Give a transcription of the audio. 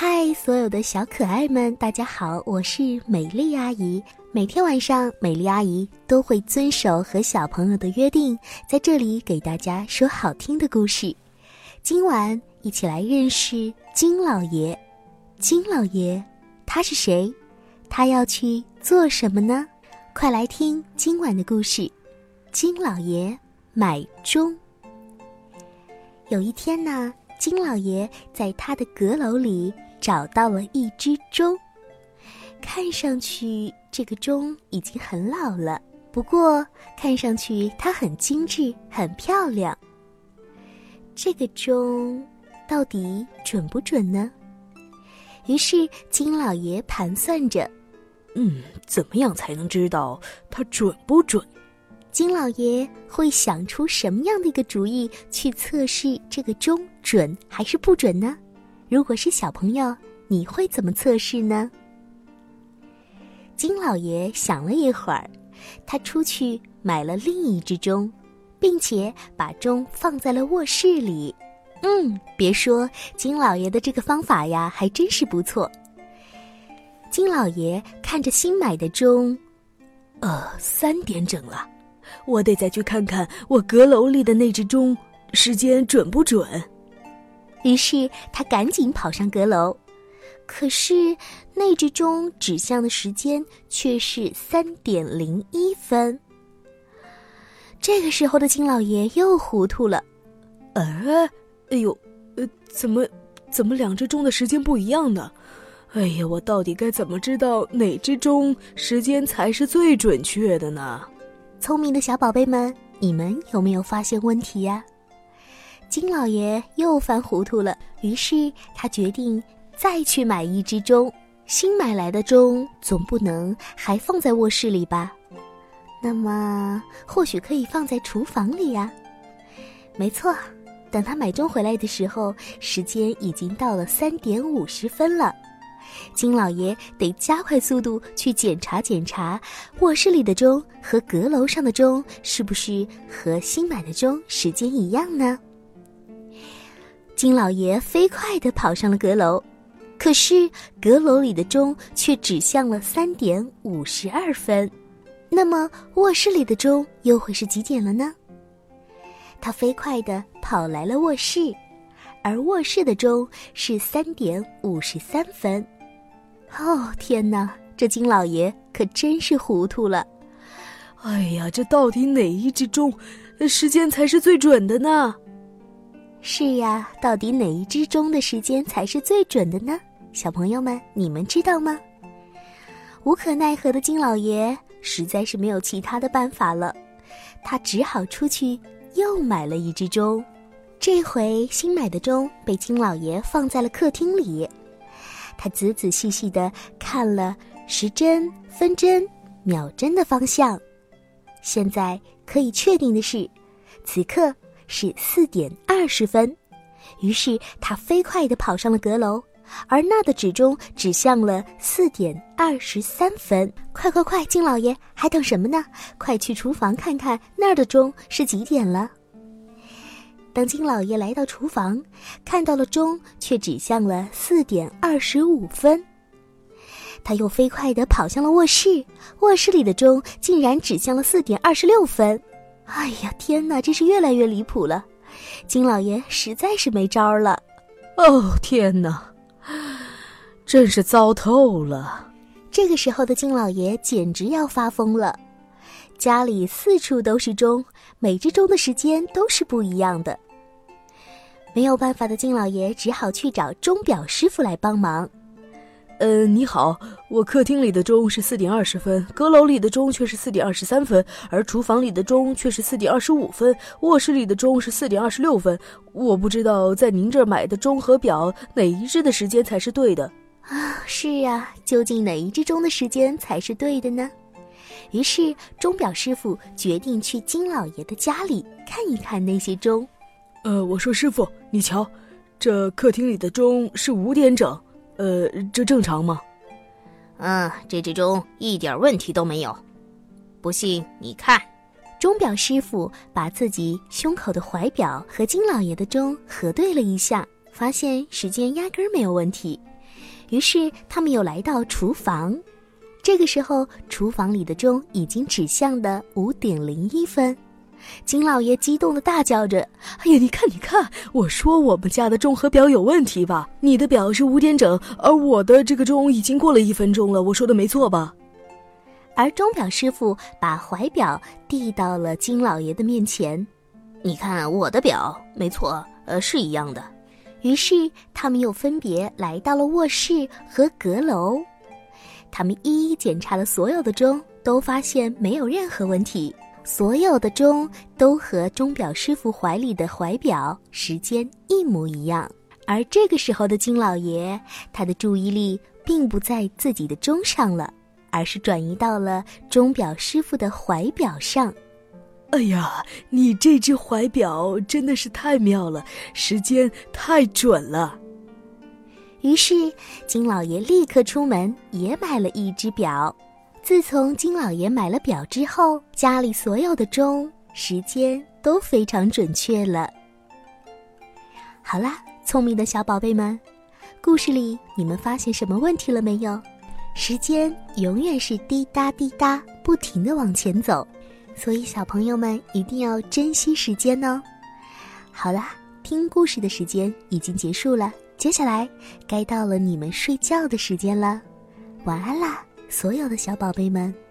嗨，所有的小可爱们，大家好，我是美丽阿姨。每天晚上，美丽阿姨都会遵守和小朋友的约定，在这里给大家说好听的故事。今晚一起来认识金老爷。金老爷，他是谁？他要去做什么呢？快来听今晚的故事。金老爷买钟。有一天呢，金老爷在他的阁楼里。找到了一只钟，看上去这个钟已经很老了，不过看上去它很精致、很漂亮。这个钟到底准不准呢？于是金老爷盘算着，嗯，怎么样才能知道它准不准？金老爷会想出什么样的一个主意去测试这个钟准还是不准呢？如果是小朋友，你会怎么测试呢？金老爷想了一会儿，他出去买了另一只钟，并且把钟放在了卧室里。嗯，别说，金老爷的这个方法呀，还真是不错。金老爷看着新买的钟，呃，三点整了，我得再去看看我阁楼里的那只钟，时间准不准。于是他赶紧跑上阁楼，可是那只钟指向的时间却是三点零一分。这个时候的金老爷又糊涂了，哎，哎呦，呃，怎么怎么两只钟的时间不一样呢？哎呀，我到底该怎么知道哪只钟时间才是最准确的呢？聪明的小宝贝们，你们有没有发现问题呀？金老爷又犯糊涂了，于是他决定再去买一只钟。新买来的钟总不能还放在卧室里吧？那么或许可以放在厨房里呀。没错，等他买钟回来的时候，时间已经到了三点五十分了。金老爷得加快速度去检查检查卧室里的钟和阁楼上的钟是不是和新买的钟时间一样呢？金老爷飞快地跑上了阁楼，可是阁楼里的钟却指向了三点五十二分。那么卧室里的钟又会是几点了呢？他飞快地跑来了卧室，而卧室的钟是三点五十三分。哦天哪，这金老爷可真是糊涂了！哎呀，这到底哪一只钟时间才是最准的呢？是呀，到底哪一只钟的时间才是最准的呢？小朋友们，你们知道吗？无可奈何的金老爷实在是没有其他的办法了，他只好出去又买了一只钟。这回新买的钟被金老爷放在了客厅里，他仔仔细细的看了时针、分针、秒针的方向。现在可以确定的是，此刻。是四点二十分，于是他飞快地跑上了阁楼，而那的指钟指向了四点二十三分。快快快，金老爷还等什么呢？快去厨房看看那儿的钟是几点了。当金老爷来到厨房，看到了钟却指向了四点二十五分，他又飞快地跑向了卧室，卧室里的钟竟然指向了四点二十六分。哎呀，天哪，真是越来越离谱了！金老爷实在是没招了。哦，天哪，真是糟透了！这个时候的金老爷简直要发疯了。家里四处都是钟，每只钟的时间都是不一样的。没有办法的金老爷只好去找钟表师傅来帮忙。呃，你好，我客厅里的钟是四点二十分，阁楼里的钟却是四点二十三分，而厨房里的钟却是四点二十五分，卧室里的钟是四点二十六分。我不知道在您这儿买的钟和表哪一只的时间才是对的。啊，是啊，究竟哪一只钟的时间才是对的呢？于是钟表师傅决定去金老爷的家里看一看那些钟。呃，我说师傅，你瞧，这客厅里的钟是五点整。呃，这正常吗？嗯，这只钟一点问题都没有。不信你看，钟表师傅把自己胸口的怀表和金老爷的钟核对了一下，发现时间压根儿没有问题。于是他们又来到厨房。这个时候，厨房里的钟已经指向的五点零一分。金老爷激动的大叫着：“哎呀，你看，你看！我说我们家的钟和表有问题吧？你的表是五点整，而我的这个钟已经过了一分钟了。我说的没错吧？”而钟表师傅把怀表递到了金老爷的面前：“你看，我的表没错，呃，是一样的。”于是他们又分别来到了卧室和阁楼，他们一一检查了所有的钟，都发现没有任何问题。所有的钟都和钟表师傅怀里的怀表时间一模一样，而这个时候的金老爷，他的注意力并不在自己的钟上了，而是转移到了钟表师傅的怀表上。哎呀，你这只怀表真的是太妙了，时间太准了。于是金老爷立刻出门，也买了一只表。自从金老爷买了表之后，家里所有的钟时间都非常准确了。好啦，聪明的小宝贝们，故事里你们发现什么问题了没有？时间永远是滴答滴答不停的往前走，所以小朋友们一定要珍惜时间哦。好啦，听故事的时间已经结束了，接下来该到了你们睡觉的时间了，晚安啦！所有的小宝贝们。